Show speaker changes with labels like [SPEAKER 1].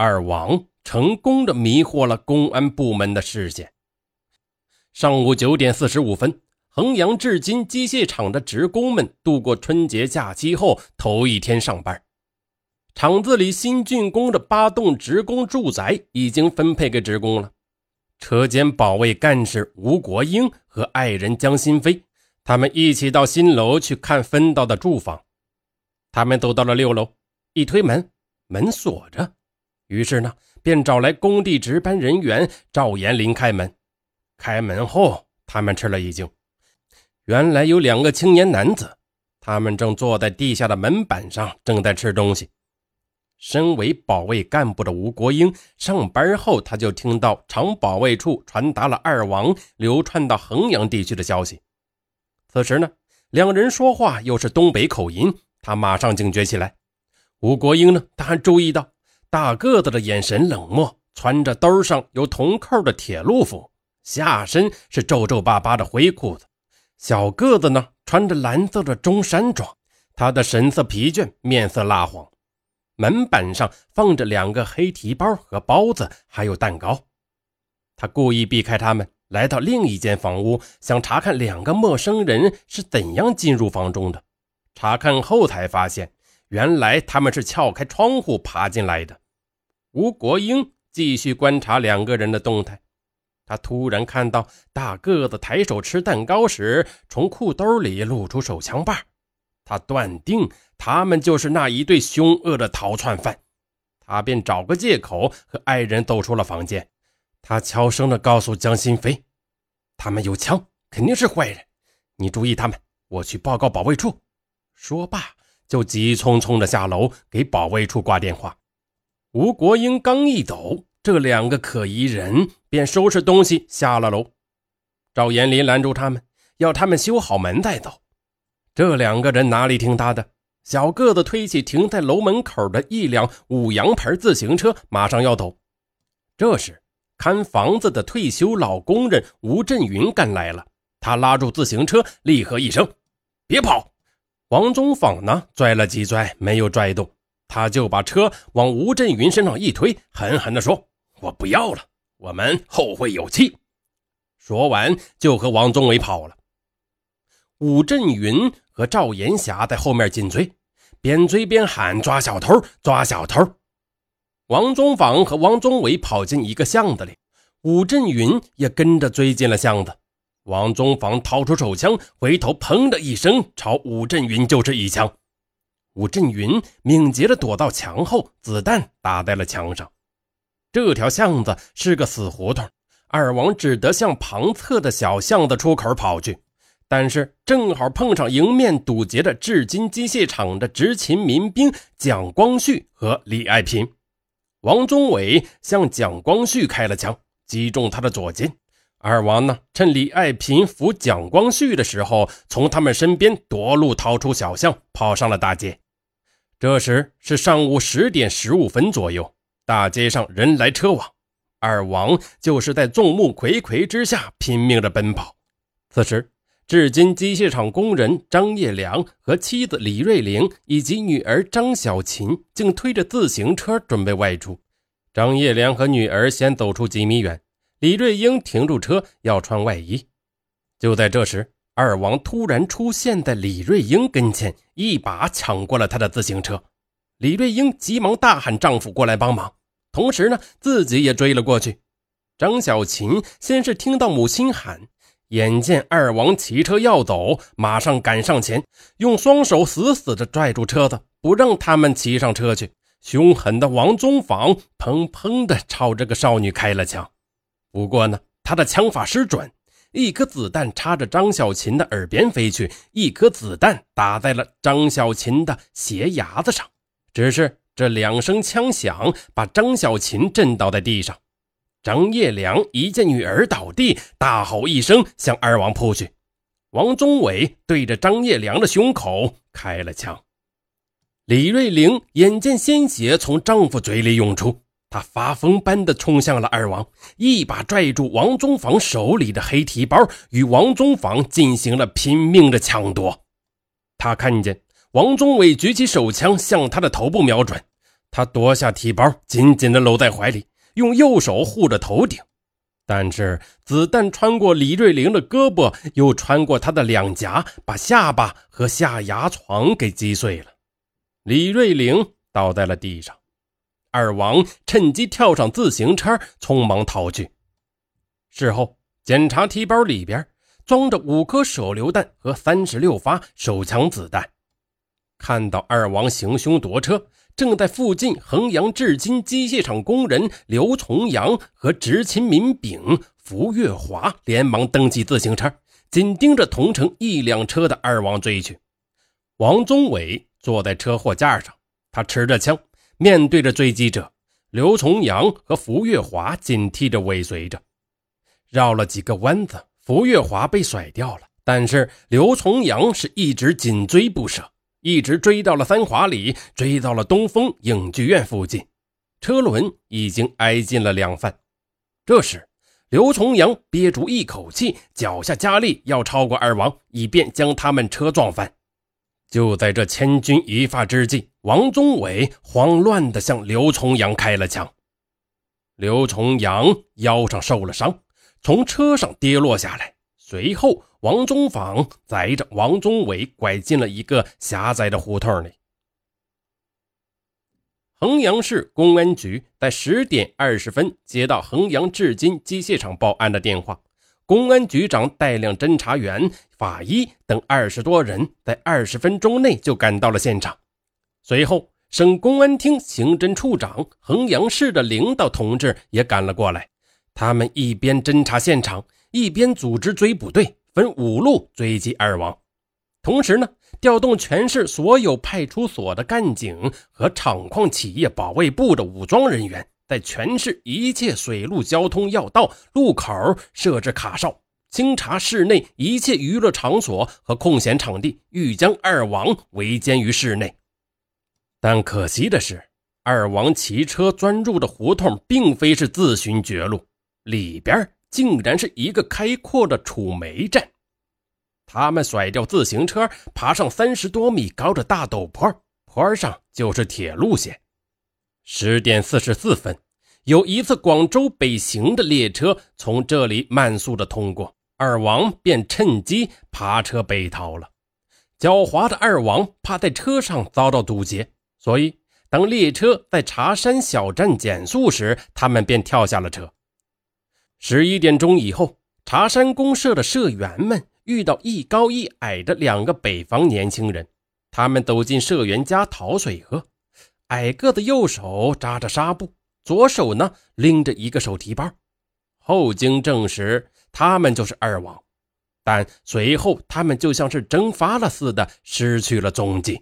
[SPEAKER 1] 二王成功的迷惑了公安部门的视线。上午九点四十五分，衡阳至今机械厂的职工们度过春节假期后头一天上班。厂子里新竣工的八栋职工住宅已经分配给职工了。车间保卫干事吴国英和爱人江新飞，他们一起到新楼去看分到的住房。他们走到了六楼，一推门，门锁着。于是呢，便找来工地值班人员赵延林开门。开门后，他们吃了一惊，原来有两个青年男子，他们正坐在地下的门板上，正在吃东西。身为保卫干部的吴国英上班后，他就听到厂保卫处传达了二王流窜到衡阳地区的消息。此时呢，两人说话又是东北口音，他马上警觉起来。吴国英呢，他还注意到。大个子的眼神冷漠，穿着兜上有铜扣的铁路服，下身是皱皱巴巴的灰裤子。小个子呢，穿着蓝色的中山装，他的神色疲倦，面色蜡黄。门板上放着两个黑提包和包子，还有蛋糕。他故意避开他们，来到另一间房屋，想查看两个陌生人是怎样进入房中的。查看后才发现。原来他们是撬开窗户爬进来的。吴国英继续观察两个人的动态，他突然看到大个子抬手吃蛋糕时，从裤兜里露出手枪把。他断定他们就是那一对凶恶的逃窜犯，他便找个借口和爱人走出了房间。他悄声地告诉江新飞：“他们有枪，肯定是坏人，你注意他们，我去报告保卫处。”说罢。就急匆匆的下楼给保卫处挂电话。吴国英刚一走，这两个可疑人便收拾东西下了楼。赵延林拦住他们，要他们修好门再走。这两个人哪里听他的？小个子推起停在楼门口的一辆五羊牌自行车，马上要走。这时，看房子的退休老工人吴振云赶来了，他拉住自行车，厉喝一声：“别跑！”王宗坊呢，拽了几拽，没有拽动，他就把车往吴振云身上一推，狠狠地说：“我不要了，我们后会有期。”说完就和王宗伟跑了。吴振云和赵延霞在后面紧追，边追边喊：“抓小偷，抓小偷！”王宗坊和王宗伟跑进一个巷子里，吴振云也跟着追进了巷子。王宗房掏出手枪，回头，砰的一声，朝武振云就是一枪。武振云敏捷地躲到墙后，子弹打在了墙上。这条巷子是个死胡同，二王只得向旁侧的小巷子出口跑去。但是正好碰上迎面堵截的至今机械厂的执勤民兵蒋光旭和李爱平。王宗伟向蒋光旭开了枪，击中他的左肩。二王呢，趁李爱平扶蒋光绪的时候，从他们身边夺路逃出小巷，跑上了大街。这时是上午十点十五分左右，大街上人来车往，二王就是在众目睽睽之下拼命的奔跑。此时，至今机械厂工人张业良和妻子李瑞玲以及女儿张小琴竟推着自行车准备外出。张业良和女儿先走出几米远。李瑞英停住车，要穿外衣。就在这时，二王突然出现在李瑞英跟前，一把抢过了她的自行车。李瑞英急忙大喊：“丈夫过来帮忙！”同时呢，自己也追了过去。张小琴先是听到母亲喊，眼见二王骑车要走，马上赶上前，用双手死死地拽住车子，不让他们骑上车去。凶狠的王宗坊砰砰地朝这个少女开了枪。不过呢，他的枪法失准，一颗子弹插着张小琴的耳边飞去，一颗子弹打在了张小琴的鞋牙子上。只是这两声枪响，把张小琴震倒在地上。张业良一见女儿倒地，大吼一声，向二王扑去。王宗伟对着张业良的胸口开了枪。李瑞玲眼见鲜血从丈夫嘴里涌出。他发疯般的冲向了二王，一把拽住王宗房手里的黑提包，与王宗房进行了拼命的抢夺。他看见王宗伟举起手枪向他的头部瞄准，他夺下提包，紧紧地搂在怀里，用右手护着头顶。但是子弹穿过李瑞玲的胳膊，又穿过他的两颊，把下巴和下牙床给击碎了。李瑞玲倒在了地上，二王趁机跳上自行车，匆忙逃去。事后检查提包里边装着五颗手榴弹和三十六发手枪子弹。看到二王行凶夺车。正在附近衡阳制金机械厂工人刘重阳和执勤民兵符月华连忙登起自行车，紧盯着同乘一辆车的二王追去。王宗伟坐在车货架上，他持着枪，面对着追击者。刘重阳和符月华紧贴着尾随着，绕了几个弯子，符月华被甩掉了，但是刘重阳是一直紧追不舍。一直追到了三华里，追到了东风影剧院附近，车轮已经挨近了两番。这时，刘重阳憋住一口气，脚下加力要超过二王，以便将他们车撞翻。就在这千钧一发之际，王宗伟慌乱地向刘重阳开了枪。刘重阳腰上受了伤，从车上跌落下来，随后。王宗坊载着王宗伟拐进了一个狭窄的胡同里。衡阳市公安局在十点二十分接到衡阳制金机械厂报案的电话，公安局长带领侦查员、法医等二十多人在二十分钟内就赶到了现场。随后，省公安厅刑侦处长、衡阳市的领导同志也赶了过来，他们一边侦查现场，一边组织追捕队。分五路追击二王，同时呢，调动全市所有派出所的干警和厂矿企业保卫部的武装人员，在全市一切水陆交通要道、路口设置卡哨，清查市内一切娱乐场所和空闲场地，欲将二王围歼于市内。但可惜的是，二王骑车钻入的胡同并非是自寻绝路，里边。竟然是一个开阔的储煤站，他们甩掉自行车，爬上三十多米高的大陡坡，坡上就是铁路线。十点四十四分，有一次广州北行的列车从这里慢速的通过，二王便趁机爬车北逃了。狡猾的二王怕在车上遭到堵截，所以当列车在茶山小站减速时，他们便跳下了车。十一点钟以后，茶山公社的社员们遇到一高一矮的两个北方年轻人，他们走进社员家讨水喝。矮个子右手扎着纱布，左手呢拎着一个手提包。后经证实，他们就是二王，但随后他们就像是蒸发了似的，失去了踪迹。